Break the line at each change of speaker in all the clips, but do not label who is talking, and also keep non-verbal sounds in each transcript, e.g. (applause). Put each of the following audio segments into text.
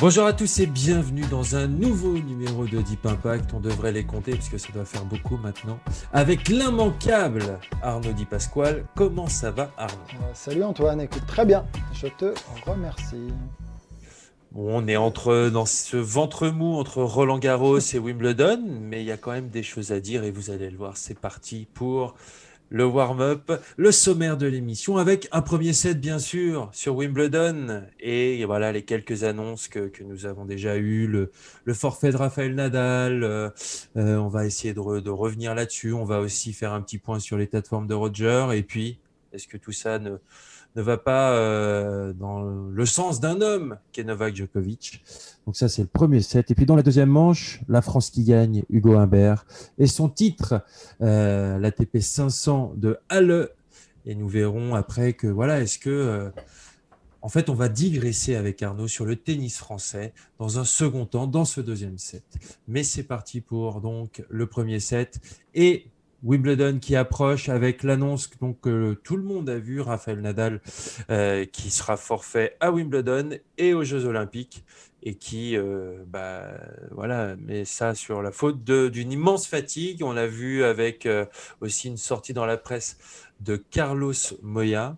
Bonjour à tous et bienvenue dans un nouveau numéro de Deep Impact. On devrait les compter puisque ça doit faire beaucoup maintenant. Avec l'immanquable Arnaud Di Pasquale. Comment ça va Arnaud?
Euh, Salut Antoine, écoute très bien, je te remercie.
Bon, on est entre dans ce ventre mou entre Roland Garros et (laughs) Wimbledon, mais il y a quand même des choses à dire et vous allez le voir. C'est parti pour le warm-up, le sommaire de l'émission avec un premier set bien sûr sur Wimbledon. Et voilà les quelques annonces que, que nous avons déjà eues, le, le forfait de Raphaël Nadal, euh, euh, on va essayer de, de revenir là-dessus, on va aussi faire un petit point sur l'état de forme de Roger. Et puis est-ce que tout ça ne, ne va pas euh, dans le sens d'un homme qui Novak Djokovic donc ça, c'est le premier set. Et puis dans la deuxième manche, la France qui gagne, Hugo Humbert, et son titre, euh, l'ATP 500 de Halle. Et nous verrons après que, voilà, est-ce que... euh, en fait, on va digresser avec Arnaud sur le tennis français dans un second temps, dans ce deuxième set. Mais c'est parti pour donc le premier set. Et Wimbledon qui approche avec l'annonce que que tout le monde a vu, Raphaël Nadal, euh, qui sera forfait à Wimbledon et aux Jeux Olympiques et qui euh, bah, voilà, met ça sur la faute d'une immense fatigue. On l'a vu avec euh, aussi une sortie dans la presse de Carlos Moya.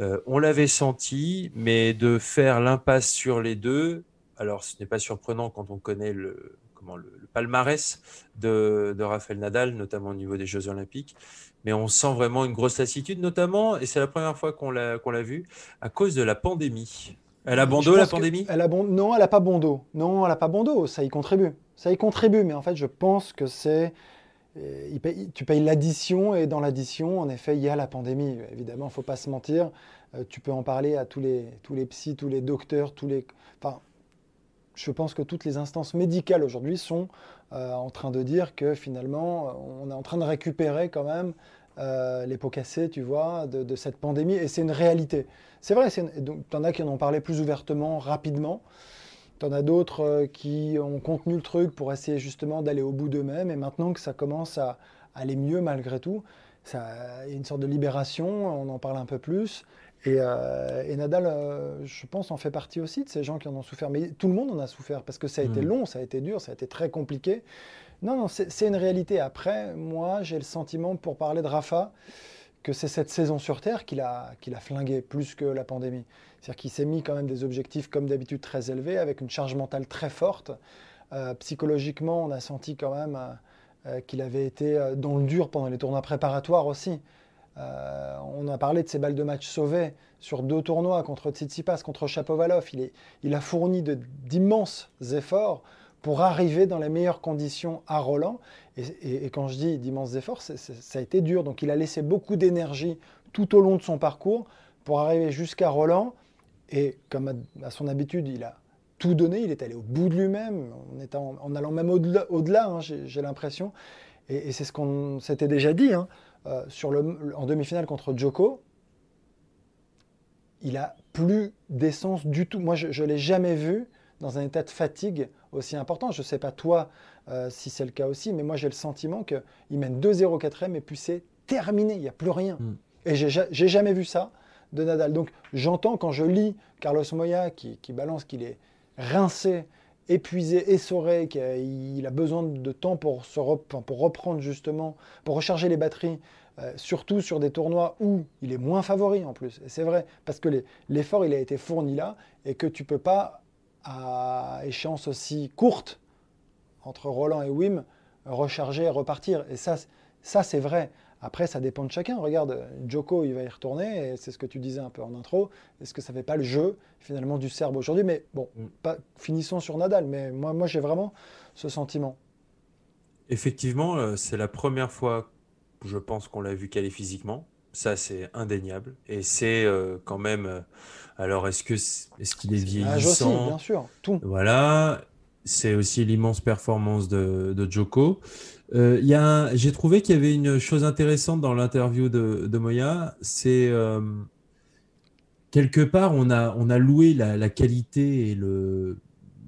Euh, on l'avait senti, mais de faire l'impasse sur les deux, alors ce n'est pas surprenant quand on connaît le, comment, le, le palmarès de, de Rafael Nadal, notamment au niveau des Jeux Olympiques. Mais on sent vraiment une grosse lassitude, notamment, et c'est la première fois qu'on l'a qu'on l'a vu, à cause de la pandémie. Elle a bon dos, la pandémie?
Elle a bon... Non, elle n'a pas bon dos. Non, elle n'a pas bon dos, ça y contribue. Ça y contribue, mais en fait, je pense que c'est. euh, il paye- Tu payes l'addition, et dans l'addition, en effet, il y a la pandémie. Évidemment, il ne faut pas se mentir. Euh, tu peux en parler à tous les, tous les psys, tous les docteurs, tous les. Enfin, je pense que toutes les instances médicales aujourd'hui sont euh, en train de dire que finalement, on est en train de récupérer quand même euh, les pots cassés, tu vois, de, cette pandémie. Et c'est une réalité. C'est vrai, donc, t'en as qui en ont parlé plus ouvertement, rapidement. T'en as d'autres euh, qui ont contenu le truc pour essayer justement d'aller au bout d'eux-mêmes. Et maintenant que ça commence à aller mieux malgré tout, il y a une sorte de libération, on en parle un peu plus. Et, euh, et Nadal, euh, je pense, en fait partie aussi de ces gens qui en ont souffert. Mais tout le monde en a souffert parce que ça a été
Mm.
long, ça a été dur, ça a été très compliqué. Non, non, c'est une réalité. Après, moi, j'ai le sentiment, pour parler de Rafa, que c'est cette saison sur Terre qu'il a, qu'il a flingué plus que la pandémie. C'est-à-dire qu'il s'est mis quand même des objectifs, comme d'habitude, très élevés, avec une charge mentale très forte. Euh, psychologiquement, on a senti quand même qu'il avait été dans le dur pendant les tournois préparatoires aussi. Euh, on a parlé de ses balles de match sauvées sur deux tournois contre Tsitsipas, contre Chapovalov. Il, il a fourni d'immenses efforts pour arriver dans les meilleures conditions à Roland. Et, quand je dis d'immenses efforts, ça a été dur. Donc il a laissé beaucoup d'énergie tout au long de son parcours pour arriver jusqu'à Roland. Et comme à, son habitude, il a tout donné. Il est allé au bout de lui-même, en, allant même au-delà, hein, j'ai, l'impression. Et, et c'est ce qu'on s'était déjà dit. hein. Euh, sur le, en demi-finale contre Djoko, il a plus d'essence du tout. Moi, je ne l'ai jamais vu dans un état de fatigue aussi important. Je ne sais pas toi euh, si c'est le cas aussi, mais moi j'ai le sentiment qu'il mène 2-0 4 et puis c'est terminé, il n'y a plus rien.
Mm.
Et j'ai ja- j'ai jamais vu ça de Nadal. Donc j'entends quand je lis Carlos Moya qui, qui balance qu'il est rincé, épuisé, essoré, qu'il a besoin de temps pour, se reprendre justement, pour recharger les batteries, euh, surtout sur des tournois où il est moins favori en plus. Et c'est vrai, parce que l'effort il a été fourni là et que tu peux pas, à échéance aussi courte, entre Roland et Wim, recharger et repartir. Et ça c'est vrai. Après, ça dépend de chacun. Regarde, Joko, il va y retourner, et c'est ce que tu disais un peu en intro. Est-ce que ça fait pas le jeu, finalement, du Serbe aujourd'hui? Mais bon,
Mm.
pas, finissons sur Nadal. Mais moi, moi j'ai vraiment ce sentiment.
Effectivement, c'est la première fois, je pense qu'on l'a vu caler physiquement. Ça, c'est indéniable. Et c'est quand même. alors, est-ce que est-ce qu'il est, vieillissant
aussi, bien sûr. Tout.
Voilà. C'est aussi l'immense performance de, de Joko. Euh, J'ai trouvé qu'il y avait une chose intéressante dans l'interview de, de, Moya. C'est euh, quelque part, on a, on a loué la, qualité et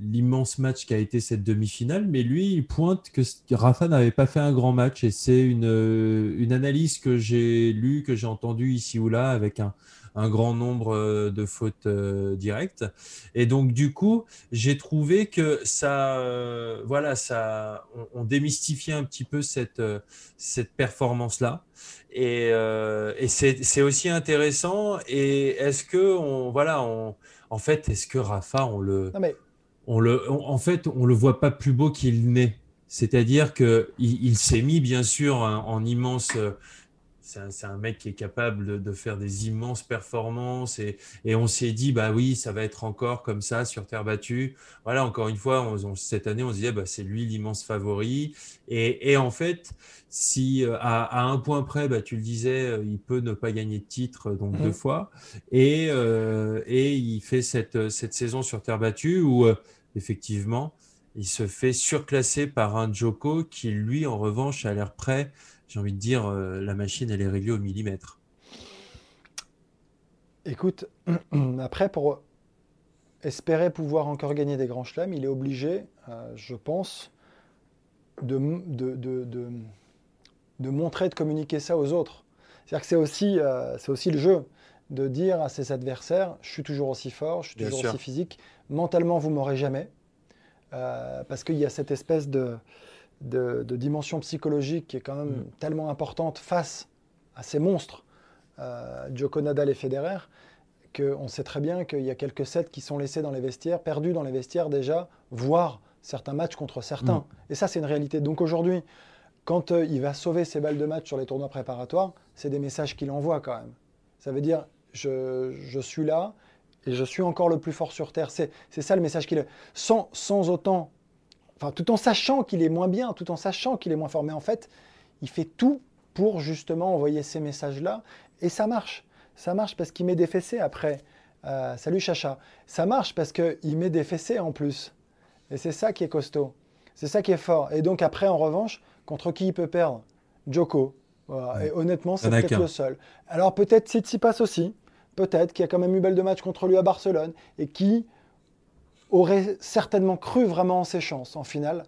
l'immense match qui a été cette demi-finale, mais lui, il pointe que Rafa n'avait pas fait un grand match et c'est une, une analyse que j'ai lue, que j'ai entendue ici ou là avec un, un grand nombre euh, de fautes euh, directes. Et donc, du coup, j'ai trouvé que ça, euh, voilà, ça, on, démystifiait un petit peu cette, cette performance-là. Et, et c'est aussi intéressant. Et est-ce que, on, voilà, on, en fait, est-ce que Rafa, on le, on le, en fait, on le voit pas plus beau qu'il n'est. C'est-à-dire que il, s'est mis bien sûr en immense c'est un, mec qui est capable de, faire des immenses performances et, on s'est dit bah oui ça va être encore comme ça sur terre battue. Voilà encore une fois cette année on se disait bah, c'est lui l'immense favori. Et, en fait si euh, à, un point près bah, tu le disais euh, il peut ne pas gagner de titre donc deux mmh. fois. Et, euh, et il fait cette, cette saison sur terre battue où effectivement il se fait surclasser par un Joko qui lui en revanche a l'air prêt j'ai envie de dire, euh, la machine, elle est réglée au millimètre.
Écoute, (clears throat) après, pour espérer pouvoir encore gagner des grands chelems, il est obligé, euh, je pense, de, de, de, de, montrer, de communiquer ça aux autres. C'est-à-dire que c'est aussi, euh, aussi le jeu de dire à ses adversaires, je suis toujours aussi fort, je suis toujours aussi physique, mentalement, vous m'aurez jamais. parce qu'il y a cette espèce de, de, dimension psychologique qui est quand même mm. tellement importante face à ces monstres, euh, Djoko Nadal et Federer, qu'on sait très bien qu'il y a quelques sets qui sont laissés dans les vestiaires, perdus dans les vestiaires déjà, voire certains matchs contre certains. Mm. Et ça, c'est une réalité. Donc aujourd'hui, quand euh, il va sauver ses balles de match sur les tournois préparatoires, c'est des messages qu'il envoie quand même. Ça veut dire, je, je, suis là et je suis encore le plus fort sur Terre. C'est ça le message qu'il... Sans, sans autant Enfin, tout en sachant qu'il est moins bien, tout en sachant qu'il est moins fort. Mais en fait, il fait tout pour justement envoyer ces messages-là. Et ça marche. Ça marche parce qu'il met des fessées après. Euh, salut Chacha. Ça marche parce qu'il met des fessées en plus. Et c'est ça qui est costaud. C'est ça qui est fort. Et donc après, en revanche, contre qui il peut perdre? Joko. Et honnêtement, c'est peut-être le seul. Alors peut-être Tsitsipas aussi. Peut-être qu'il y a quand même eu belle de match contre lui à Barcelone. Et qui, aurait certainement cru vraiment en ses chances en finale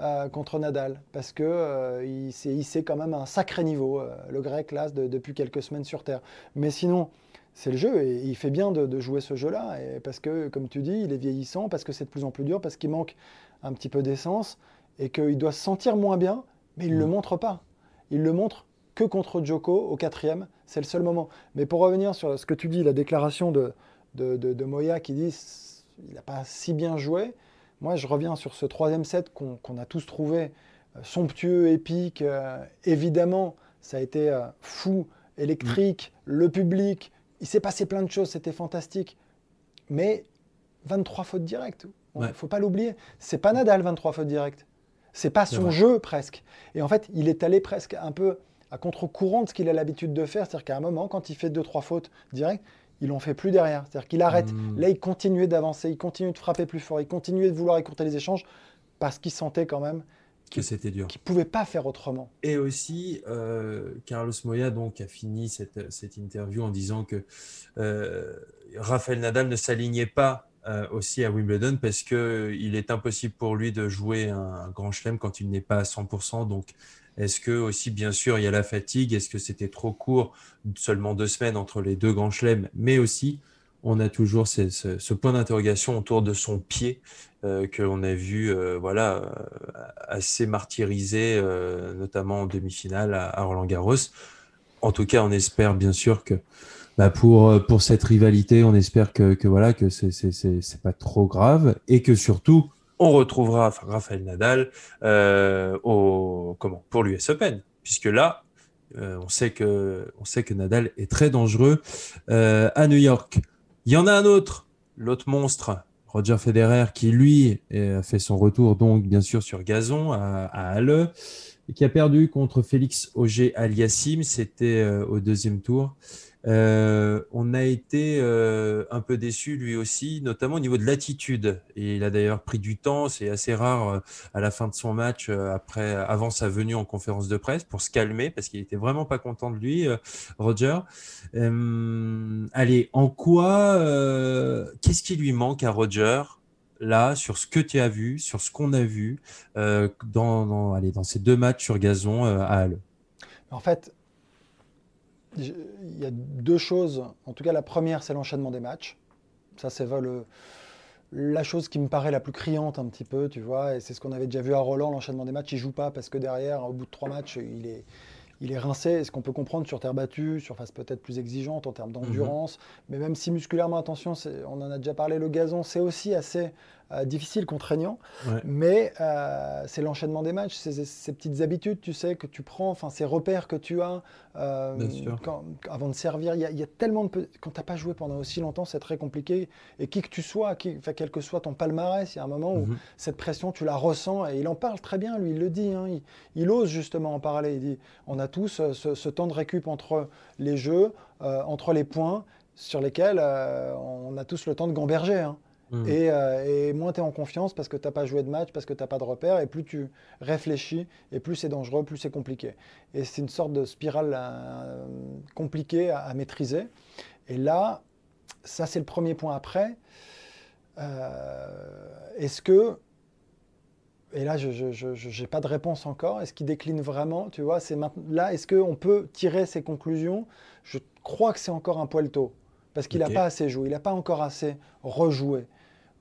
euh, contre Nadal, parce que euh, il s'est hissé quand même à un sacré niveau, euh, le grec là, depuis quelques semaines sur Terre. Mais sinon, c'est le jeu, et il fait bien de, jouer ce jeu-là, parce que, comme tu dis, il est vieillissant, parce que c'est de plus en plus dur, parce qu'il manque un petit peu d'essence, et qu'il doit se sentir moins bien, mais il ne le mmh. montre pas. Il le montre que contre Joko au quatrième, c'est le seul moment. Mais pour revenir sur ce que tu dis, la déclaration de, de, de Moya qui dit il n'a pas si bien joué. Moi, je reviens sur ce troisième set qu'on a tous trouvé euh, somptueux, épique. Euh, évidemment, ça a été euh, fou, électrique, mm. le public. Il s'est passé plein de choses, c'était fantastique. Mais 23 fautes directes, il ne faut pas l'oublier. C'est pas Nadal, 23 fautes directes. C'est pas son jeu presque. Et en fait, il est allé presque un peu à contre-courant de ce qu'il a l'habitude de faire. C'est-à-dire qu'à un moment, quand il fait 2-3 fautes directes, il n'en fait plus derrière. C'est-à-dire qu'il arrête. Hmm. Là, il continuait d'avancer, il continuait de frapper plus fort, il continuait de vouloir écourter les échanges parce qu'il sentait quand même
que c'était dur.
Qu'il ne pouvait pas faire autrement.
Et aussi, euh, Carlos Moya donc, a fini cette, cette interview en disant que euh, Rafael Nadal ne s'alignait pas euh, aussi à Wimbledon parce qu'il est impossible pour lui de jouer un, un grand chelem quand il n'est pas à 100%. Donc, est-ce que aussi, bien sûr, il y a la fatigue? Est-ce que c'était trop court, seulement deux semaines entre les deux grands chelems. Mais aussi, on a toujours ce, point d'interrogation autour de son pied euh, que l'on a vu euh, voilà, euh, assez martyrisé, notamment en demi-finale à, Roland Garros. En tout cas, on espère bien sûr que bah, pour, pour cette rivalité, on espère que, que voilà que c'est pas trop grave et que surtout on retrouvera Raphaël Nadal euh, pour l'US Open, puisque là, euh, on, sait que, Nadal est très dangereux euh, à New York. Il y en a un autre, l'autre monstre, Roger Federer qui lui a fait son retour donc bien sûr sur gazon à, Halle et qui a perdu contre Félix Auger Aliassim, c'était au deuxième tour. Euh, on a été euh, un peu déçu lui aussi, notamment au niveau de l'attitude. Et il a d'ailleurs pris du temps, c'est assez rare euh, à la fin de son match, après, avant sa venue en conférence de presse, pour se calmer, parce qu'il était vraiment pas content de lui, Roger. allez, en quoi, qu'est-ce qui lui manque à Roger là, sur ce que tu as vu, sur ce qu'on a vu dans, allez, dans ces deux matchs sur gazon à Halle?
En fait, il y a deux choses. En tout cas, la première, c'est l'enchaînement des matchs. Ça, c'est le, la chose qui me paraît la plus criante un petit peu, tu vois. Et c'est ce qu'on avait déjà vu à Roland, l'enchaînement des matchs. Il joue pas parce que derrière, au bout de trois matchs, il est, il est rincé. ce qu'on peut comprendre sur terre battue, sur face peut-être plus exigeante en termes d'endurance? Mhm. Mais même si musculairement, attention, on en a déjà parlé, le gazon, c'est aussi assez euh, difficile, contraignant. Mais euh, c'est l'enchaînement des matchs, ces, petites habitudes, tu sais, que tu prends, enfin ces repères que tu as euh, avant de servir. Il y, a tellement de. Quand tu n'as pas joué pendant aussi longtemps, c'est très compliqué. Et qui que tu sois, qui, quel que soit ton palmarès, il y a un moment où mhm. cette pression, tu la ressens. Et il en parle très bien, lui, il le dit. Hein. il, ose justement en parler. Il dit on a tous ce, temps de récup entre les jeux, entre les points sur lesquels on a tous le temps de gamberger. Hein. Mm. Euh, et, moins tu es en confiance parce que tu n'as pas joué de match, parce que tu n'as pas de repère, et plus tu réfléchis, et plus c'est dangereux, plus c'est compliqué. Et c'est une sorte de spirale euh, compliquée à, maîtriser. Et là, ça c'est le premier point après. Euh, est-ce que, et là je n'ai pas de réponse encore, est-ce qu'il décline vraiment Tu vois, c'est là, est-ce qu'on peut tirer ses conclusions? Je crois que c'est encore un poil tôt parce qu'il n'a pas assez joué, il n'a pas encore assez rejoué.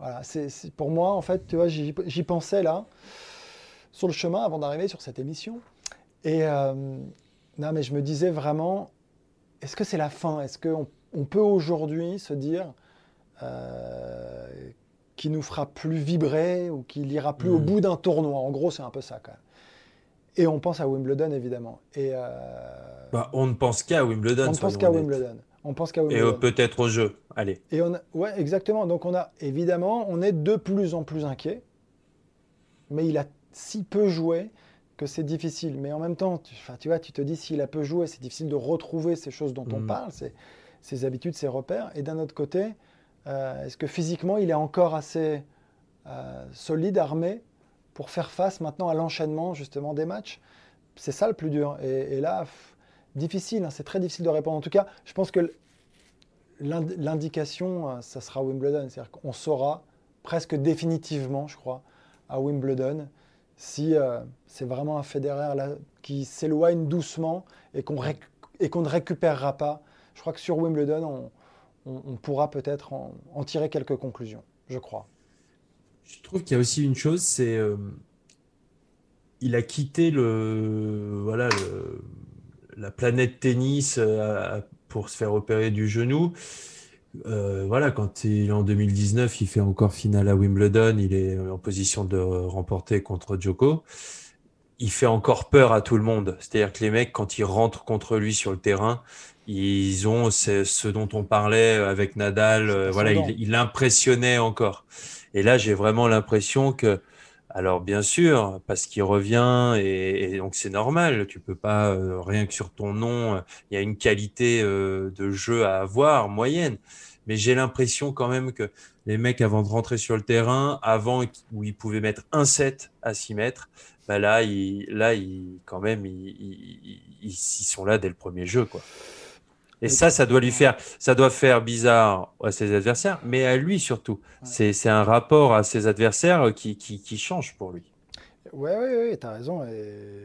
Voilà, c'est, pour moi, en fait, tu vois, j'y, pensais là, sur le chemin, avant d'arriver sur cette émission. Et euh, non, mais je me disais vraiment, est-ce que c'est la fin? Est-ce qu'on on peut aujourd'hui se dire euh, qu'il nous fera plus vibrer ou qu'il ira plus au hmm. bout d'un tournoi? En gros, c'est un peu ça quand même. Et on pense à Wimbledon, évidemment. Et, euh,
bah, on ne pense qu'à Wimbledon.
On ne pense qu'à Wimbledon. On pense qu'à
Et peut-être au jeu. Allez.
Et on ouais, exactement. Donc on a évidemment, on est de plus en plus inquiet. Mais il a si peu joué que c'est difficile. Mais en même temps, tu, tu vois, tu te dis s'il a peu joué, c'est difficile de retrouver ces choses dont on mm. parle, ses, habitudes, ses repères. Et d'un autre côté, euh, est-ce que physiquement il est encore assez euh, solide, armé pour faire face maintenant à l'enchaînement justement des matchs? C'est ça le plus dur. Et, et là difficile, hein, c'est très difficile de répondre. En tout cas, je pense que l'indication, euh, ça sera Wimbledon. C'est-à-dire qu'on saura presque définitivement, je crois, à Wimbledon, si euh, c'est vraiment un Federer là, qui s'éloigne doucement et qu'on ne récupérera pas. Je crois que sur Wimbledon, on, pourra peut-être en, tirer quelques conclusions, je crois.
Je trouve qu'il y a aussi une chose, c'est euh, il a quitté le voilà le, la planète tennis euh, pour se faire opérer du genou. Euh, voilà, quand il est en 2019, il fait encore finale à Wimbledon, il est en position de remporter contre Djoko. Il fait encore peur à tout le monde. C'est-à-dire que les mecs, quand ils rentrent contre lui sur le terrain, ils ont ce dont on parlait avec Nadal. Euh, voilà, il, il impressionnait encore. Et là, j'ai vraiment l'impression que alors bien sûr, parce qu'il revient et, donc c'est normal. Tu peux pas euh, rien que sur ton nom, euh, il y a une qualité euh, de jeu à avoir moyenne. Mais j'ai l'impression quand même que les mecs avant de rentrer sur le terrain, avant où ils pouvaient mettre un set à 6 mètres, bah là, ils, là, ils, quand même, ils, ils, sont là dès le premier jeu, quoi. Et ça, ça doit lui faire, ça doit faire bizarre à ses adversaires, mais à lui surtout. C'est un rapport à ses adversaires qui, qui, change pour lui.
Oui, oui, oui, tu as raison.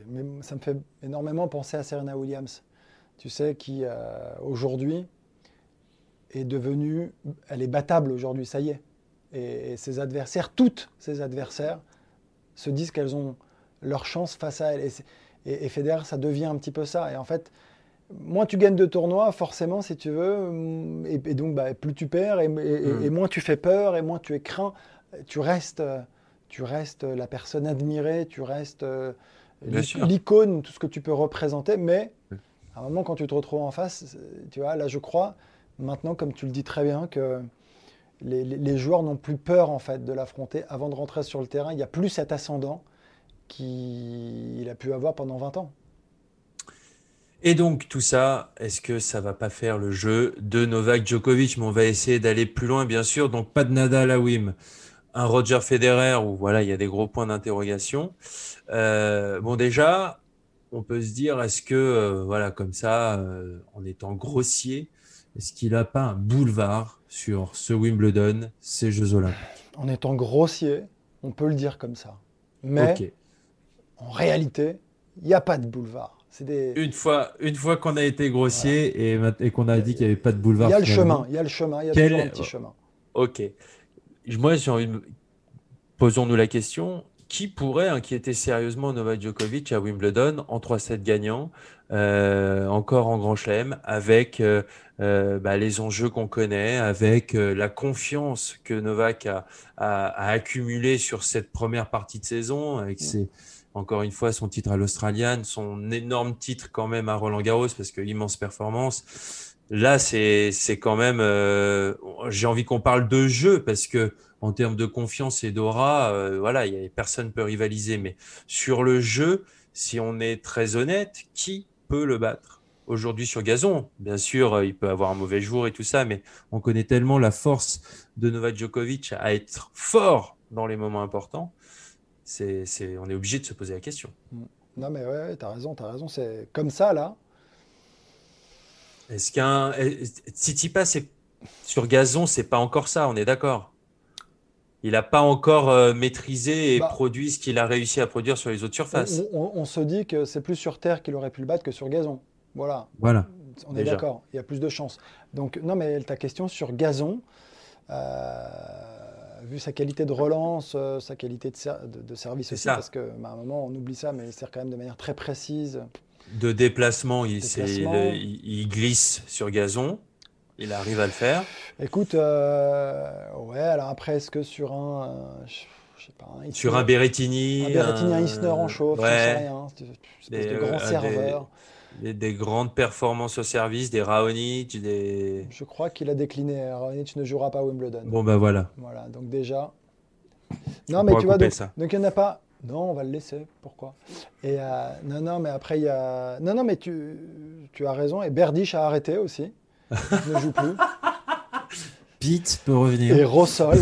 Mais ça me fait énormément penser à Serena Williams, tu sais, qui euh, aujourd'hui est devenue, elle est battable aujourd'hui, ça y est. Et, ses adversaires, toutes ses adversaires, se disent qu'elles ont leur chance face à elle. Et, et, et Federer, ça devient un petit peu ça. Et en fait, moins tu gagnes de tournois, forcément, si tu veux, mm, et, donc bah, plus tu perds, mm. et, moins tu fais peur, et moins tu es craint, tu restes, tu restes la personne admirée, tu restes euh, l'icône, tout ce que tu peux représenter, mais mm. à un moment, quand tu te retrouves en face, tu vois, là, je crois, maintenant, comme tu le dis très bien, que les, joueurs n'ont plus peur en fait de l'affronter avant de rentrer sur le terrain. Il n'y a plus cet ascendant qu'il a pu avoir pendant 20 ans.
Et donc tout ça, est-ce que ça va pas faire le jeu de Novak Djokovic? Mais on va essayer d'aller plus loin, bien sûr. Donc pas de Nadal à Wim, un Roger Federer où voilà, il y a des gros points d'interrogation. Euh, bon déjà, on peut se dire, est-ce que euh, voilà, comme ça, euh, en étant grossier, est-ce qu'il n'a pas un boulevard sur ce Wimbledon, ces Jeux Olympiques?
En étant grossier, on peut le dire comme ça. Mais en réalité, il n'y a pas de boulevard.
Une fois, une fois qu'on a été grossier et, et qu'on a dit qu'il n'y avait pas de boulevard.
Il y a le chemin, il y a le chemin, il y a toujours un petit chemin.
Ok. Moi, j'ai envie de... Posons-nous la question qui pourrait inquiéter sérieusement Novak Djokovic à Wimbledon en 3-7 gagnants, euh, encore en Grand Chelem, avec euh, euh, bah, les enjeux qu'on connaît, avec la confiance que Novak a, a, accumulée sur cette première partie de saison, avec ses, encore une fois, son titre à l'Australian, son énorme titre quand même à Roland Garros, parce que l'immense performance. Là, c'est quand même. Euh, j'ai envie qu'on parle de jeu, parce que en termes de confiance et d'aura, euh, voilà, y a, personne peut rivaliser. Mais sur le jeu, si on est très honnête, qui peut le battre aujourd'hui sur gazon? Bien sûr, il peut avoir un mauvais jour et tout ça, mais on connaît tellement la force de Novak Djokovic à être fort dans les moments importants c'est, on est obligé de se poser la question. Mm.
Non, mais ouais, tu as raison, tu as raison. C'est comme ça, là.
Est-ce qu'un. Tsitsipas, c'est... sur gazon, c'est pas encore ça, on est d'accord il n'a pas encore euh, maîtrisé et bah, produit ce qu'il a réussi à produire sur les autres surfaces.
On, se dit que c'est plus sur terre qu'il aurait pu le battre que sur gazon. Voilà.
Voilà.
On est d'accord. Il y a plus de chances. Donc, non, mais ta question sur gazon, euh, vu sa qualité de relance, euh, sa qualité de, service aussi, parce qu'à bah, un moment on oublie ça, mais il sert quand même de manière très précise.
De déplacement, il, il, glisse sur gazon, il arrive à le faire.
Écoute, euh, ouais, alors après, est-ce que sur un.
je sais pas, sur un Berrettini.
Un Berrettini, un, Isner en chauffe, ouais, sais rien. de grand serveur
des, grandes performances au service, des Raonic, des.
Je crois qu'il a décliné. Raonic ne jouera pas à Wimbledon.
Bon, ben voilà.
Voilà, donc déjà. Non, mais tu vois, donc, donc il n'y en a pas. Non, on va le laisser. Pourquoi? Et euh, non, non, mais après il y a. Non, non, mais tu, tu as raison. Et Berdych a arrêté aussi. Il ne joue plus. (laughs)
Pete peut revenir.
Et Rossol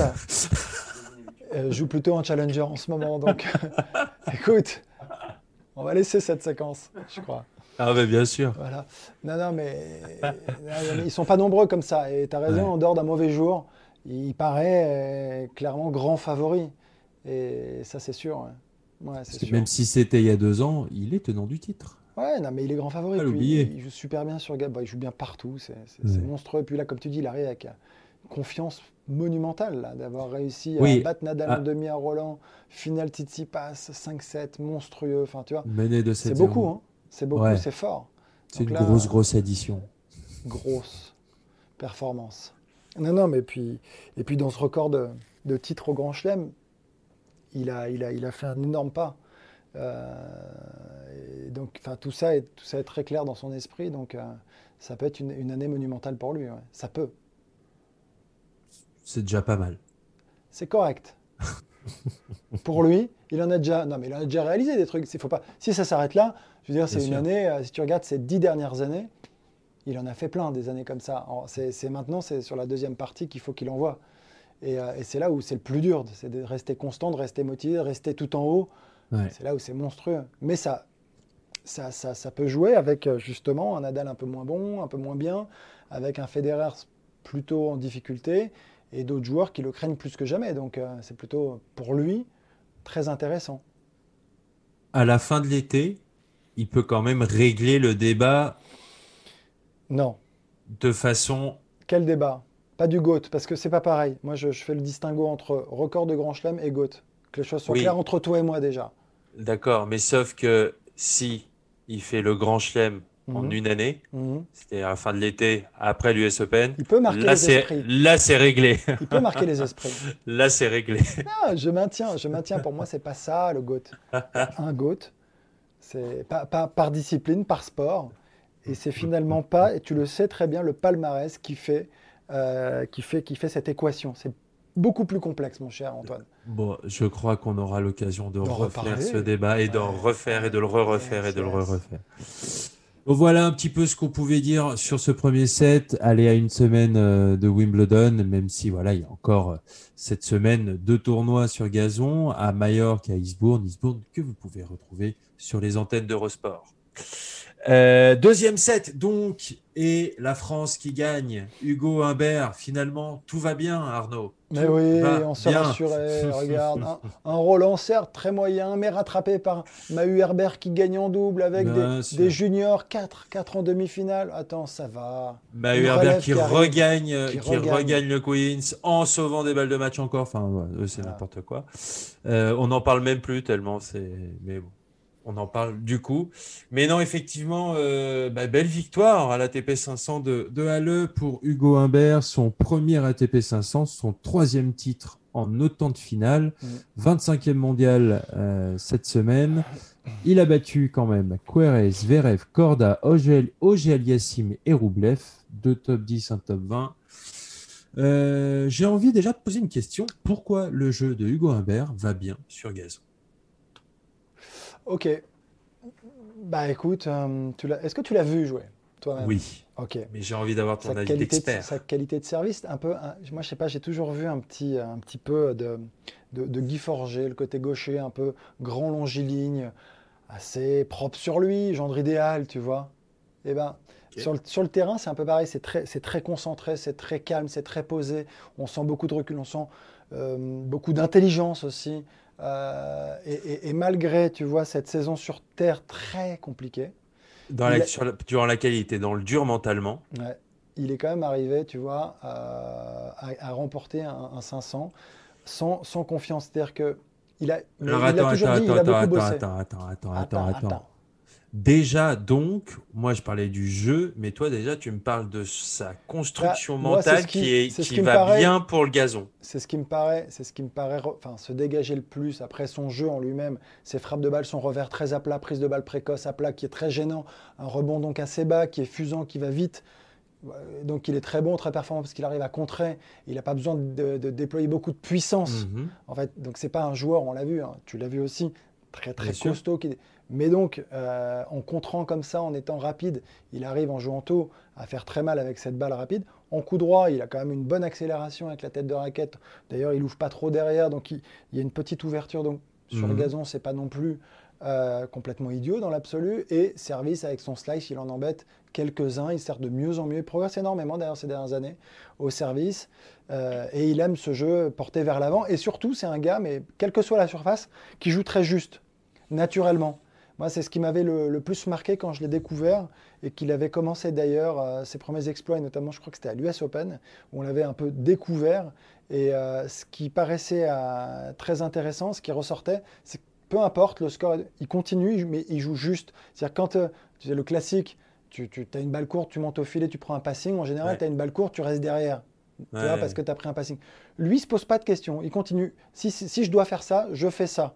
euh, joue plutôt en challenger en ce moment. Donc, (laughs) écoute, on va laisser cette séquence, je crois.
Ah, mais bien sûr.
Voilà. Non, non, mais ils sont pas nombreux comme ça. Et tu as raison, en dehors d'un mauvais jour, il paraît euh, clairement grand favori. Et ça, c'est sûr.
Ouais. sûr. Même si c'était il y a deux ans, il est tenant du titre.
Ouais, non, mais il est grand favori. il joue super bien sur Gab. Bah, il joue bien partout. C'est monstrueux. Et puis là, comme tu dis, il arrive avec une confiance monumentale d'avoir réussi à battre Nadal en ah. demi à Roland, finale Tsitsipas, 5-7, monstrueux. Enfin, tu vois. C'est beaucoup. Hein. C'est beaucoup, c'est fort.
C'est une grosse, grosse addition.
Grosse performance. Non, non, mais puis, et puis dans ce record de, de titres au Grand Chelem, il a, il, a, il a fait un énorme pas. Euh, donc, enfin, tout ça, est, tout ça est très clair dans son esprit. Donc, euh, ça peut être une, une, année monumentale pour lui. Ça peut.
C'est déjà pas mal.
C'est correct. (laughs) pour lui, il en a déjà. Non, mais il en a déjà réalisé des trucs. Faut pas. Si ça s'arrête là, je veux dire, c'est une année, euh, si tu regardes ces dix dernières années, il en a fait plein des années comme ça. C'est maintenant, c'est sur la deuxième partie qu'il faut qu'il envoie. Et, euh, et c'est là où c'est le plus dur, c'est de rester constant, de rester motivé, de rester tout en haut. C'est là où c'est monstrueux. Mais ça, ça, ça, ça, peut jouer avec euh, justement un Nadal un peu moins bon, un peu moins bien, avec un Federer plutôt en difficulté et d'autres joueurs qui le craignent plus que jamais. Donc c'est plutôt pour lui très intéressant.
À la fin de l'été, il peut quand même régler le débat
Non.
De façon.
Quel débat? Pas du GOAT, parce que c'est pas pareil. Moi, je, fais le distinguo entre record de Grand Chelem et GOAT. Que les choses soient claires entre toi et moi déjà.
D'accord, mais sauf que si il fait le Grand Chelem en mhm. une année, mhm. c'était à la fin de l'été, après l'US Open.
Il peut marquer les esprits.
Là, c'est réglé.
Il peut marquer les esprits. (laughs)
Là, c'est réglé.
je maintiens, je maintiens. Pour moi, c'est pas ça le GOAT. (laughs) Un GOAT, c'est pas, par discipline, par sport. Et c'est finalement pas, et tu le sais très bien, le palmarès qui fait qui, fait, qui fait cette équation. C'est beaucoup plus complexe, mon cher Antoine.
Bon, je crois qu'on aura l'occasion de refaire ce débat et d'en refaire et de le re-refaire et de le re-refaire. Voilà un petit peu ce qu'on pouvait dire sur ce premier set. Aller à une semaine euh, de Wimbledon, même si voilà, il y a encore euh, cette semaine deux tournois sur gazon à Majorque et à Eastbourne. Eastbourne que vous pouvez retrouver sur les antennes d'Eurosport. Euh, deuxième set, donc, et la France qui gagne. Hugo Humbert, finalement, tout va bien, Arnaud.
Mais oui, on se rassurait. (laughs) Regarde, un, Roland, certes, très moyen, mais rattrapé par Mahu Herbert qui gagne en double avec des, juniors, 4, 4 en demi-finale. Attends, ça va.
Mahu Herbert qui, regagne, qui, regagne. le Queens en sauvant des balles de match encore. Enfin, c'est n'importe quoi. Euh, on n'en parle même plus tellement c'est. Mais bon on en parle du coup. Mais non, effectivement, euh, bah, belle victoire à l'ATP 500 de, de Halle pour Hugo Humbert, son premier ATP 500, son troisième titre en autant de finales, 25e mondial euh, cette semaine. Il a battu quand même Querez, Zverev, Korda, Ogel, Yassim et Roublev, deux top 10, un top 20. Euh, j'ai envie déjà de poser une question. Pourquoi le jeu de Hugo Humbert va bien sur gazon
Ok. Bah écoute, euh, est-ce que tu l'as vu jouer toi-même?
Oui. Ok. Mais j'ai envie d'avoir ton avis d'expert.
Sa qualité de service, un peu. moi, je sais pas, j'ai toujours vu un petit, un petit peu de, de, Guy Forger, le côté gaucher, un peu grand longiligne, assez propre sur lui, genre idéal, tu vois. Et eh ben, sur, le, sur, le, terrain, c'est un peu pareil. C'est très, c'est très concentré, c'est très calme, c'est très posé. On sent beaucoup de recul, on sent euh, beaucoup d'intelligence aussi. Euh, et, malgré, tu vois, cette saison sur Terre très compliquée.
Dans la, durant laquelle il était dans le dur mentalement.
il est quand même arrivé, tu vois, à, remporter un, 500 sans, sans confiance. C'est-à-dire que il a, il, a toujours dit, il a beaucoup bossé.
Attends, attends, attends, attends, attends. Déjà, donc, moi je parlais du jeu, mais toi déjà tu me parles de sa construction bah, mentale qui, est, qui, va bien pour le gazon.
C'est ce qui me paraît, c'est ce qui me paraît, enfin, se dégager le plus après son jeu en lui-même, ses frappes de balle, son revers très à plat, prise de balle précoce à plat qui est très gênant, un rebond donc assez bas, qui est fusant, qui va vite. Donc il est très bon, très performant parce qu'il arrive à contrer. Il n'a pas besoin de, déployer beaucoup de puissance. Mhm. En fait, donc c'est pas un joueur, on l'a vu, hein, tu l'as vu aussi, très très costaud. Qui, mais donc, euh, en contrant comme ça, en étant rapide, il arrive en jouant tôt à faire très mal avec cette balle rapide. En coup droit, il a quand même une bonne accélération avec la tête de raquette. D'ailleurs, il ouvre pas trop derrière, donc il, y a une petite ouverture. Donc sur le mhm. gazon, c'est pas non plus euh, complètement idiot dans l'absolu. Et service avec son slice, il en embête quelques-uns. Il sert de mieux en mieux. Il progresse énormément d'ailleurs ces dernières années au service. Euh, et il aime ce jeu porté vers l'avant. Et surtout, c'est un gars, mais quelle que soit la surface, qui joue très juste, naturellement. Moi, c'est ce qui m'avait le, plus marqué quand je l'ai découvert et qu'il avait commencé d'ailleurs euh, ses premiers exploits, et notamment, je crois que c'était à l'US Open, où on l'avait un peu découvert. Et euh, ce qui paraissait euh, très intéressant, ce qui ressortait, c'est que peu importe le score, il continue, mais il joue juste. C'est-à-dire, quand tu sais, le classique, tu, as une balle courte, tu montes au filet, tu prends un passing, en général, tu as une balle courte, tu restes derrière. Tu vois, parce que tu as pris un passing. Lui, il ne se pose pas de questions. Il continue. Si, si je dois faire ça, je fais ça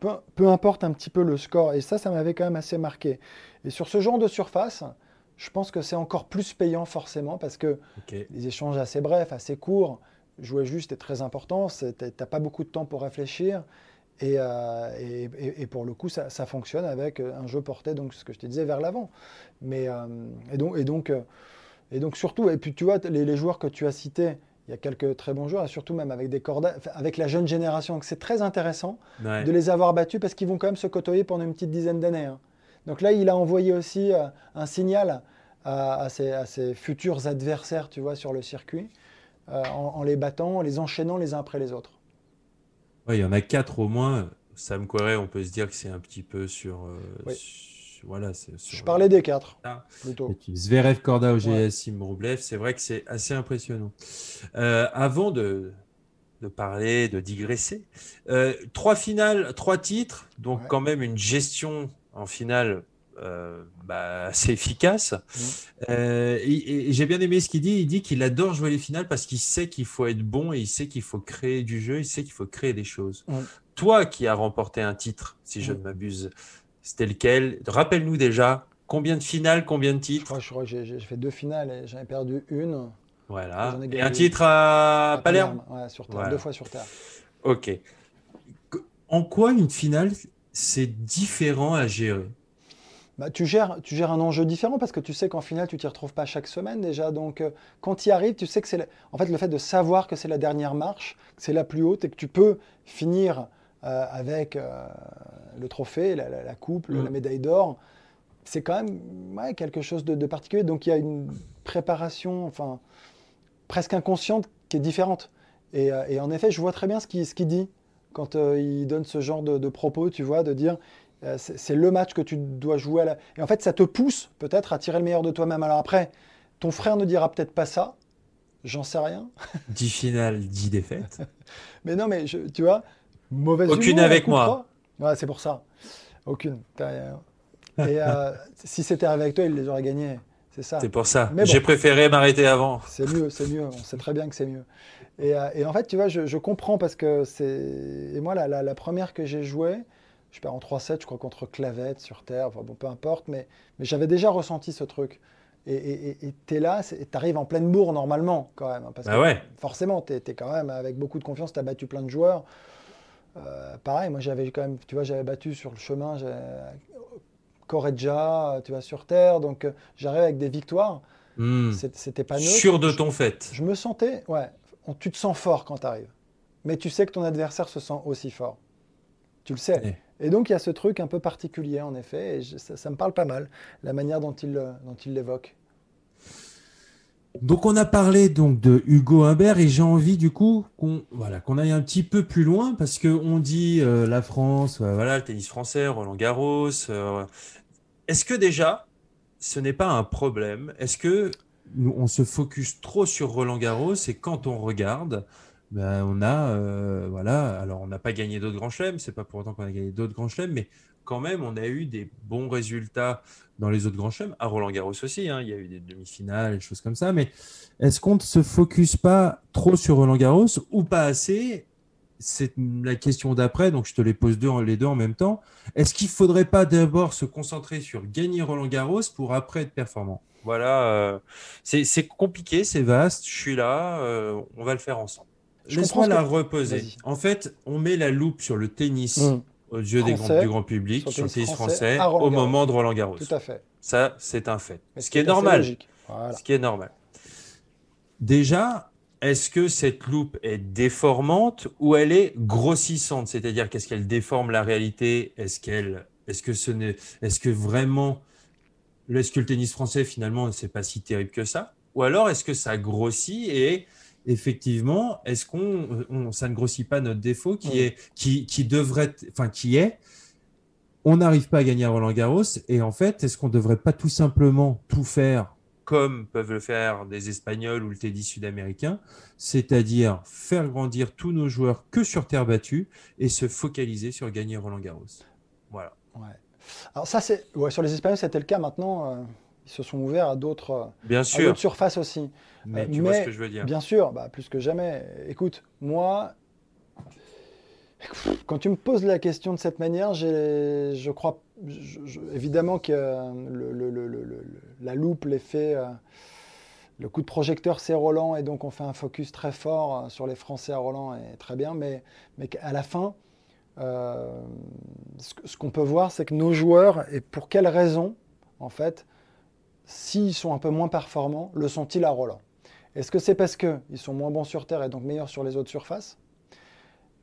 peu, importe un petit peu le score. Et ça, ça m'avait quand même assez marqué. Et sur ce genre de surface, je pense que c'est encore plus payant forcément parce que les échanges assez brefs, assez courts, jouer juste est très important. Tu n'as pas beaucoup de temps pour réfléchir. Euh, et, et, pour le coup, ça, fonctionne avec un jeu porté, donc ce que je te disais, vers l'avant. Mais euh, et donc, et donc, euh, et donc surtout, et puis tu vois, les, les joueurs que tu as cités, il y a quelques très bons joueurs, et surtout même avec, des cordes, avec la jeune génération. C'est très intéressant de les avoir battus parce qu'ils vont quand même se côtoyer pendant une petite dizaine d'années. Hein. Donc là, il a envoyé aussi euh, un signal à, ses, futurs adversaires, tu vois, sur le circuit, euh, en, les battant, en les enchaînant les uns après les autres.
il y en a quatre au moins. Sam Querrey, on peut se dire que c'est un petit peu sur, euh, voilà,
Je parlais des quatre. Plutôt.
Zverev, Korda, OGS, Sim c'est vrai que c'est assez impressionnant. Euh, avant de, de, parler, de digresser, euh, trois finales, trois titres, donc quand même une gestion en finale euh, bah, assez efficace. Mmh. et, j'ai bien aimé ce qu'il dit. Il dit qu'il adore jouer les finales parce qu'il sait qu'il faut être bon et il sait qu'il faut créer du jeu, il sait qu'il faut créer des choses. Toi qui as remporté un titre, si je ne m'abuse, c'était lequel? Rappelle-nous déjà combien de finales, combien de titres?
Je crois, que j'ai fait deux finales et j'en ai perdu une.
Voilà. Et un titre à, Palerme,
Ouais, sur terre, deux fois sur terre.
Ok. En quoi une finale, c'est différent à gérer
bah, tu, gères, tu gères un enjeu différent parce que tu sais qu'en finale, tu t'y retrouves pas chaque semaine déjà. Donc, euh, quand tu y arrives, tu sais que c'est. En fait, le fait de savoir que c'est la dernière marche, que c'est la plus haute et que tu peux finir avec euh, le trophée, la, coupe, la mm. médaille d'or, c'est quand même quelque chose de, particulier. Donc, il y a une préparation, enfin, presque inconsciente qui est différente. Et, en effet, je vois très bien ce qu'il ce dit quand il donne ce genre de, de propos, tu vois, de dire euh, c'est le match que tu dois jouer. À la... Et en fait, ça te pousse peut-être à tirer le meilleur de toi-même. Alors après, ton frère ne dira peut-être pas ça. J'en sais rien.
10 finales, 10 défaites. (laughs)
mais non, mais tu vois, mauvaise
Aucune avec moi.
Ouais, c'est pour ça. Aucune. Et euh, si c'était avec toi, il les aurait gagnés. C'est ça.
C'est pour ça. J'ai préféré m'arrêter avant.
C'est mieux, c'est mieux. On sait très bien que c'est mieux. Et, euh, en fait, tu vois, je, comprends parce que c'est. Et moi, la, la première que j'ai jouée, je perds en 3-7, je crois, contre Clavette sur Terre, enfin bon, peu importe, mais, mais j'avais déjà ressenti ce truc. Et tu es là, tu arrives en pleine bourre normalement, quand même. Hein, parce
bah que
forcément, tu es, quand même avec beaucoup de confiance, tu as battu plein de joueurs. Euh, pareil, moi j'avais quand même, tu vois, j'avais battu sur le chemin Correggia, tu vois, sur Terre, donc euh, j'arrive avec des victoires.
Hmm.
C'était pas neutre.
Sûr de ton fait.
Je me sentais, ouais, tu te sens fort quand tu arrives. Mais tu sais que ton adversaire se sent aussi fort. Tu le sais. Et donc il y a ce truc un peu particulier en effet, et ça, me parle pas mal, la manière dont il dont il l'évoque.
Donc on a parlé donc de Hugo Humbert et j'ai envie du coup qu'on voilà qu'on aille un petit peu plus loin parce que on dit euh, la France,
euh, voilà le tennis français, Roland Garros. Est-ce que déjà ce n'est pas un problème? Est-ce que on se focus trop sur Roland Garros et quand on regarde, ben, on a, euh, voilà, alors on n'a pas gagné d'autres grands chelems, c'est pas pour autant qu'on a gagné d'autres grands chelems, mais quand même, on a eu des bons résultats dans les autres grands chelems, à Roland Garros aussi, hein, il y a eu des demi-finales, des choses comme ça, mais est-ce qu'on ne se focus pas trop sur Roland Garros ou pas assez? C'est la question d'après, donc je te les pose deux, les deux en même temps. Est-ce qu'il ne faudrait pas d'abord se concentrer sur gagner Roland Garros pour après être performant? Voilà, euh, c'est compliqué, c'est vaste, je suis là, euh, on va le faire ensemble. Laisse-moi la reposer. En fait, on met la loupe sur le tennis mmh. Aux yeux des du grand public, sur, le tennis français, au moment de Roland Garros.
Tout à fait.
Ça, c'est un fait. Ce, qui est, normal. Ce qui est normal. Déjà, est-ce que cette loupe est déformante ou elle est grossissante? C'est-à-dire qu'est-ce qu'elle déforme la réalité? Est-ce qu'elle, est-ce que ce n'est, est-ce que vraiment, est-ce que le tennis français finalement c'est pas si terrible que ça? Ou alors est-ce que ça grossit et effectivement, est-ce qu'on, ça ne grossit pas notre défaut qui est, qui, qui devrait, enfin qui est, on n'arrive pas à gagner à Roland Garros et en fait, est-ce qu'on ne devrait pas tout simplement tout faire comme peuvent le faire des Espagnols ou le tennis sud-américain, c'est-à-dire faire grandir tous nos joueurs que sur terre battue et se focaliser sur gagner Roland Garros? Voilà.
Ouais. Alors ça, c'est ouais, sur les Espagnols, c'était le cas maintenant. Euh, ils se sont ouverts à d'autres surfaces aussi.
Mais tu vois ce que je veux dire.
Bien sûr, bah, plus que jamais. Écoute, moi, quand tu me poses la question de cette manière, je crois évidemment que la loupe, l'effet, euh, le coup de projecteur, c'est Roland, et donc on fait un focus très fort euh, sur les Français à Roland, et très bien, mais, mais à la fin, euh, ce, qu'on peut voir, c'est que nos joueurs, et pour quelles raisons, en fait, s'ils sont un peu moins performants, le sont-ils à Roland? Est-ce que c'est parce qu'ils sont moins bons sur terre et donc meilleurs sur les autres surfaces?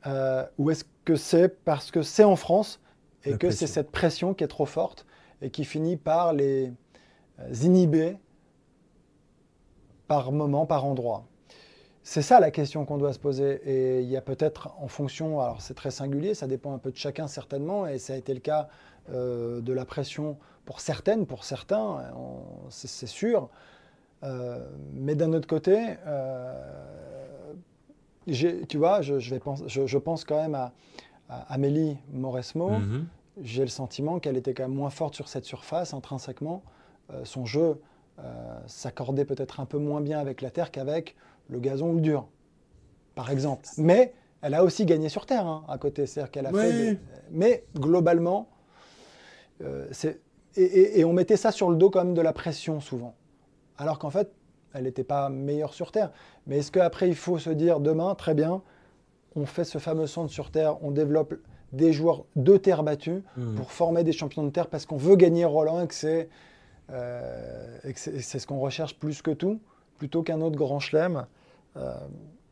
Euh, Ou est-ce que c'est parce que c'est en France et que c'est cette pression qui est trop forte et qui finit par les euh, inhiber par moment, par endroit? C'est ça la question qu'on doit se poser. Et il y a peut-être en fonction, alors c'est très singulier, ça dépend un peu de chacun certainement, et ça a été le cas euh, de la pression pour certaines, pour certains, c'est sûr. Euh, mais d'un autre côté, euh, tu vois, je, vais je, pense quand même à, Amélie Mauresmo. Mm-hmm. J'ai le sentiment qu'elle était quand même moins forte sur cette surface intrinsèquement. son jeu s'accordait peut-être un peu moins bien avec la terre qu'avec le gazon ou le dur, par exemple. Mais elle a aussi gagné sur terre hein, à côté. C'est-à-dire qu'elle a fait. Mais globalement, euh, et, on mettait ça sur le dos même de la pression souvent. Alors qu'en fait, elle n'était pas meilleure sur Terre. Mais est-ce qu'après, il faut se dire demain, très bien, on fait ce fameux centre sur Terre, on développe des joueurs de terre battue
Mhm.
pour former des champions de terre parce qu'on veut gagner Roland et que c'est euh, ce qu'on recherche plus que tout, plutôt qu'un autre grand chelem. Euh,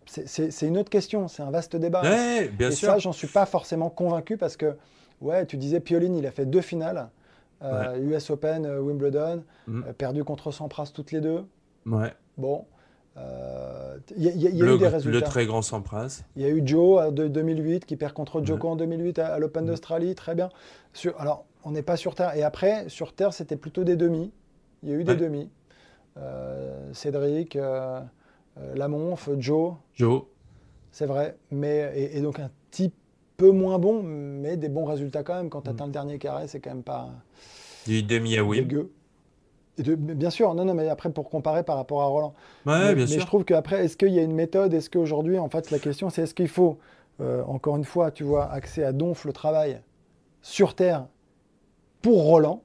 c'est- une autre question, c'est un vaste débat.
Ouais, bien
et
sûr.
ça, j'en suis pas forcément convaincu parce que, ouais, tu disais Pioline, il a fait deux finales, euh, US Open, euh, Wimbledon,
Mhm.
euh, perdu contre Sampras toutes les deux.
Ouais.
Bon, euh, il y a, y y
le,
eu des
le
résultats.
très grand Sampras.
Il y a eu Joe euh, de 2008 qui perd contre
Ouais.
en 2008 à, à l'Open d'Australie, très bien. Sur- alors, on n'est pas sur Terre. Et après, sur Terre, c'était plutôt des demi. Il y a eu des
Ouais.
demi. Euh, Cédric, euh, euh, Lamonf, Joe,
Joe.
c'est vrai. Mais, et, et donc un petit peu moins bon, mais des bons résultats quand même. Quand tu
Mm.
atteins le dernier carré, c'est quand même pas
eu demi à
dégueu. De- bien sûr, non, non, mais après, pour comparer par rapport à Roland.
Ouais,
mais,
bien
mais
sûr.
je trouve qu'après, est-ce qu'il y a une méthode? Est-ce qu'aujourd'hui, en fait, la question, c'est est-ce qu'il faut, euh, encore une fois, tu vois, accès à donf le travail sur Terre pour Roland,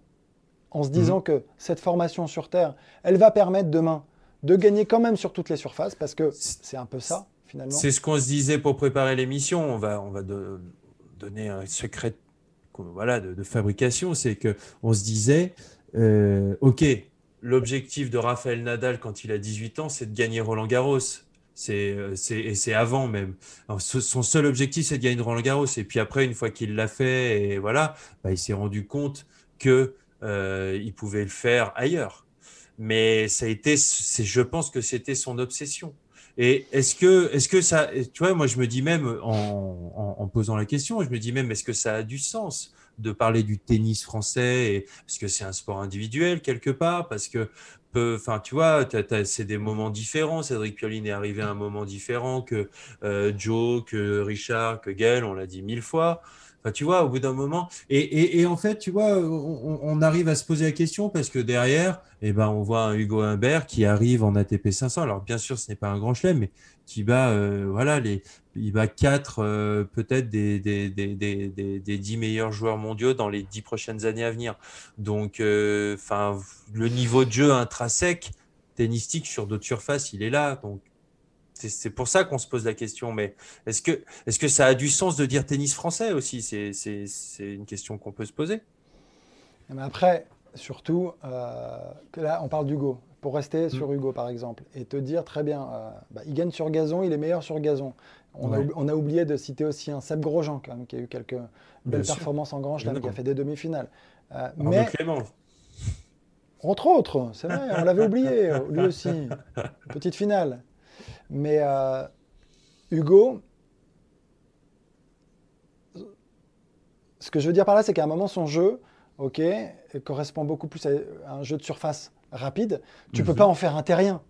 en se disant que cette formation sur Terre, elle va permettre demain de gagner quand même sur toutes les surfaces, parce que c'est un peu ça,
C'est ce qu'on se disait pour préparer l'émission. On va, on va donner un secret voilà, de, fabrication. C'est que on se disait, euh, OK, l'objectif de Raphaël Nadal quand il a 18 ans, c'est de gagner Roland Garros. C'est, et c'est avant même. Son seul objectif, c'est de gagner Roland Garros. Et puis après, une fois qu'il l'a fait, et voilà, bah, il s'est rendu compte que euh, il pouvait le faire ailleurs. Mais ça a été, je pense que c'était son obsession. Et est-ce que, est-ce que ça, tu vois, moi je me dis même en, posant la question, je me dis même, est-ce que ça a du sens de parler du tennis français et, Parce que c'est un sport individuel quelque part, parce que, enfin, tu vois, c'est des moments différents. Cédric Pioline est arrivé à un moment différent que euh, Joe, que Richard, que Gaël, on l'a dit mille fois. Enfin, tu vois, au bout d'un moment,
Et, en fait, tu vois, on, arrive à se poser la question parce que derrière, eh ben, on voit un Hugo Humbert qui arrive en ATP 500. Alors, bien sûr, ce n'est pas un grand chelem, mais qui bat, euh, voilà, les, il bat quatre, euh, peut-être des, des,
meilleurs joueurs mondiaux dans les dix prochaines années à venir. Donc, euh, le niveau de jeu intrinsèque, tennistique sur d'autres surfaces, il est là. Donc, c'est- pour ça qu'on se pose la question. Mais est-ce que, est-ce que ça a du sens de dire tennis français aussi? C'est une question qu'on peut se poser.
Mais après, surtout, euh, que là, on parle d'Hugo. Pour
Mm.
rester sur Hugo, par exemple, et te dire très bien, euh, bah, il gagne sur gazon, il est meilleur sur gazon. On, a,
Ouais.
oub- on a oublié de citer aussi un Seb Grosjean, quand même, qui a eu quelques belles
sûr.
performances en Grand Chelem, qui a fait des demi-finales. Euh, mais,
Clément.
entre autres, c'est vrai, on l'avait oublié, lui aussi. (laughs) Petite finale. Mais euh, Hugo, ce que je veux dire par là, c'est qu'à un moment, son jeu, ok, correspond beaucoup plus à un jeu de surface rapide. Tu peux
Mhm.
pas en faire un terrien.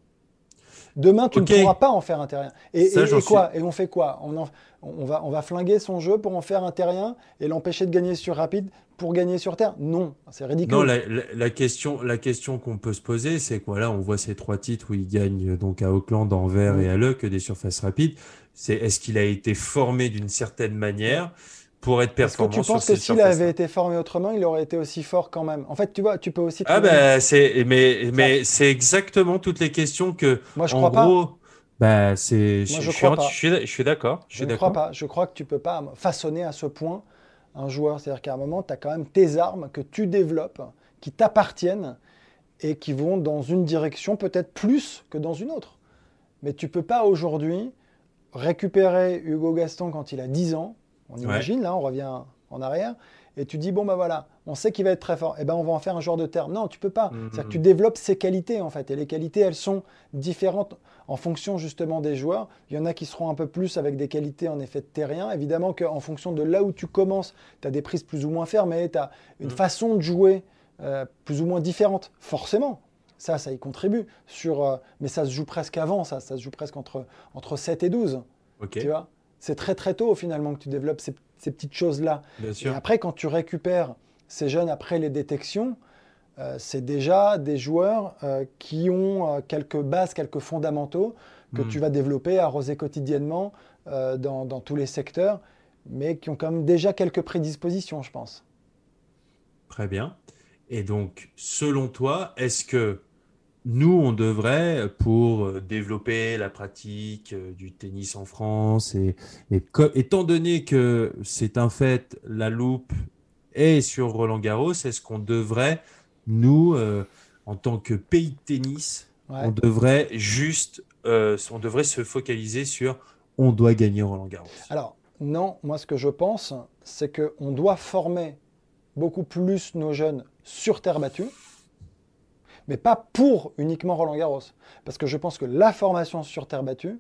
Demain, tu ne pourras pas en faire un terrien. Et,
Ça,
et-
j'en
et quoi Et on fait quoi on, en- on va, on va flinguer son jeu pour en faire un terrien et l'empêcher de gagner sur rapide pour gagner sur terre? Non, c'est ridicule.
Non, la, la- la question, la question qu'on peut se poser, c'est que voilà, on voit ces trois titres où il gagne euh, donc à Auckland, Anvers et à Le que des surfaces rapides. C'est est-ce qu'il a été formé d'une certaine manière? Pour être
Est-ce que
performant
tu penses que s'il avait été formé autrement, il aurait été aussi fort quand même? En fait, tu vois, tu peux aussi.
Ah ben c'est mais mais c'est exactement toutes les questions que
Moi, je
en
crois pas.
bah, c'est.
Je,
je
je suis je suis d'accord, je
ne crois pas. Je crois que tu peux pas façonner à ce point un joueur. C'est-à-dire qu'à un moment, tu as quand même tes armes que tu développes, qui t'appartiennent et qui vont dans une direction peut-être plus que dans une autre. Mais tu peux pas aujourd'hui récupérer Hugo Gaston quand il a 10 ans. On imagine, là, on revient en arrière. Et tu dis, bon, ben voilà, on sait qu'il va être très fort. Eh ben, on va en faire un joueur de terre. Non, tu peux pas.
Mhm.
C'est-à-dire que tu développes ses qualités, en fait. Et les qualités, elles sont différentes en fonction justement des joueurs. Il y en a qui seront un peu plus avec des qualités en effet de terrien. Évidemment qu'en fonction de là où tu commences, tu as des prises plus ou moins fermées, tu as une
Mhm.
façon de jouer euh, plus ou moins différente, forcément. Ça, ça y contribue. Sur, euh, mais ça se joue presque avant, ça. Ça se joue presque entre, entre 7 et 12.
Ok,
Tu vois? C'est très très tôt finalement que tu développes ces, ces petites choses-là.
bien
Et après, quand tu récupères ces jeunes après les détections, euh, c'est déjà des joueurs euh, qui ont euh, quelques bases, quelques fondamentaux que
Mm.
tu vas développer, arroser quotidiennement dans, dans tous les secteurs, mais qui ont quand même déjà quelques prédispositions, je pense.
Très bien. Et donc, selon toi, est-ce que nous, on devrait, pour euh, développer la pratique euh, du tennis en France, et, étant donné que c'est un fait, la loupe est sur Roland Garros, est-ce qu'on devrait, nous, euh, en tant que pays de tennis, on devrait juste, on devrait se focaliser sur on doit gagner Roland Garros?
Alors, non, moi ce que je pense, c'est qu'on doit former beaucoup plus nos jeunes sur terre battue mais pas pour uniquement Roland Garros. Parce que je pense que la formation sur terre battue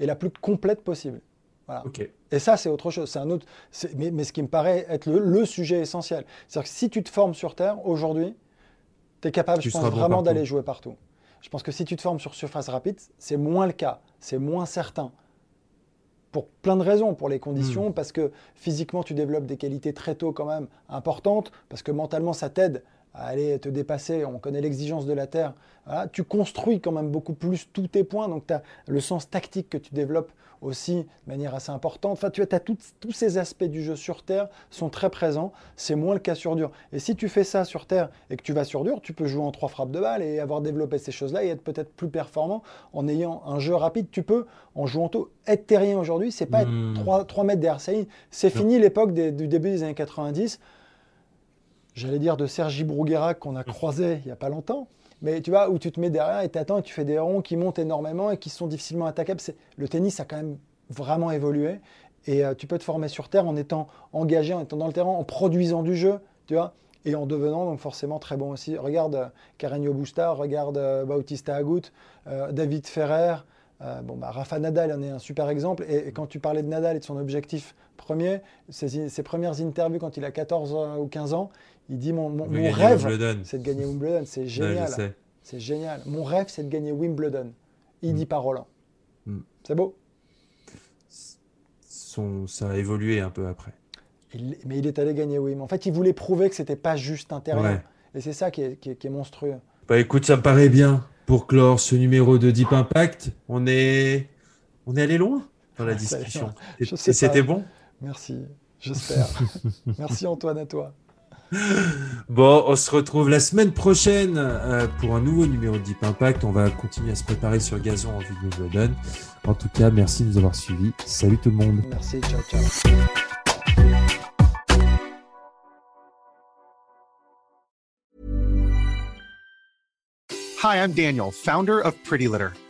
est la plus complète possible. Voilà. Et ça, c'est autre chose. C'est un autre. Mais, mais, ce qui me paraît être le, sujet essentiel. C'est-à-dire que si tu te formes sur terre aujourd'hui, tu es capable, je pense, vraiment d'aller jouer partout. Je pense que si tu te formes sur surface rapide, c'est moins le cas. C'est moins certain. Pour plein de raisons, pour les conditions, hmm. parce que physiquement, tu développes des qualités très tôt quand même importantes, parce que mentalement, ça t'aide à aller te dépasser, on connaît l'exigence de la Terre, tu construis quand même beaucoup plus tous tes points, donc tu as le sens tactique que tu développes aussi de manière assez importante. Enfin, tu as, tous ces aspects du jeu sur Terre sont très présents, c'est moins le cas sur dur. Et si tu fais ça sur Terre et que tu vas sur dur, tu peux jouer en trois frappes de balle et avoir développé ces choses-là et être peut-être plus performant en ayant un jeu rapide. Tu peux, en jouant tôt, être terrien aujourd'hui, c'est pas être 3, hmm. mètres derrière C'est fini l'époque du début des années 90 j'allais dire de Sergi Bruguerac qu'on a croisé il n'y a pas longtemps. Mais tu vois, où tu te mets derrière et tu attends et tu fais des ronds qui montent énormément et qui sont difficilement attaquables. Le tennis a quand même vraiment évolué. Et euh, tu peux te former sur terre en étant engagé, en étant dans le terrain, en produisant du jeu, tu vois, et en devenant donc forcément très bon aussi. Regarde euh, Carreño Busta, regarde euh, Bautista Agut, David Ferrer, bah, Rafa Nadal en est un super exemple. Et, quand tu parlais de Nadal et de son objectif premier, ses premières interviews quand il a 14 ou 15 ans, il dit Mon, rêve, c'est de gagner Wimbledon. C'est génial. c'est génial. Mon rêve, c'est de gagner Wimbledon. Il dit mm. pas Roland. Mm. C'est beau.
Son, ça a évolué un peu après.
mais il est allé gagner Wimbledon. En fait, il voulait prouver que c'était pas juste intérieur. Et c'est ça qui est, qui, est, monstrueux.
Bah écoute, ça me paraît bien pour clore ce numéro de Deep Impact. On est, on est allé loin dans la (laughs) discussion. C'était bon?
Merci, j'espère. (laughs) Merci Antoine à toi.
Bon, on se retrouve la semaine prochaine euh, pour un nouveau numéro de Deep Impact. On va continuer à se préparer sur gazon en vue de Wimbledon. En tout cas, merci de nous avoir suivis. Salut tout le monde.
Merci, ciao, ciao.
Hi, I'm Daniel, founder of Pretty Litter.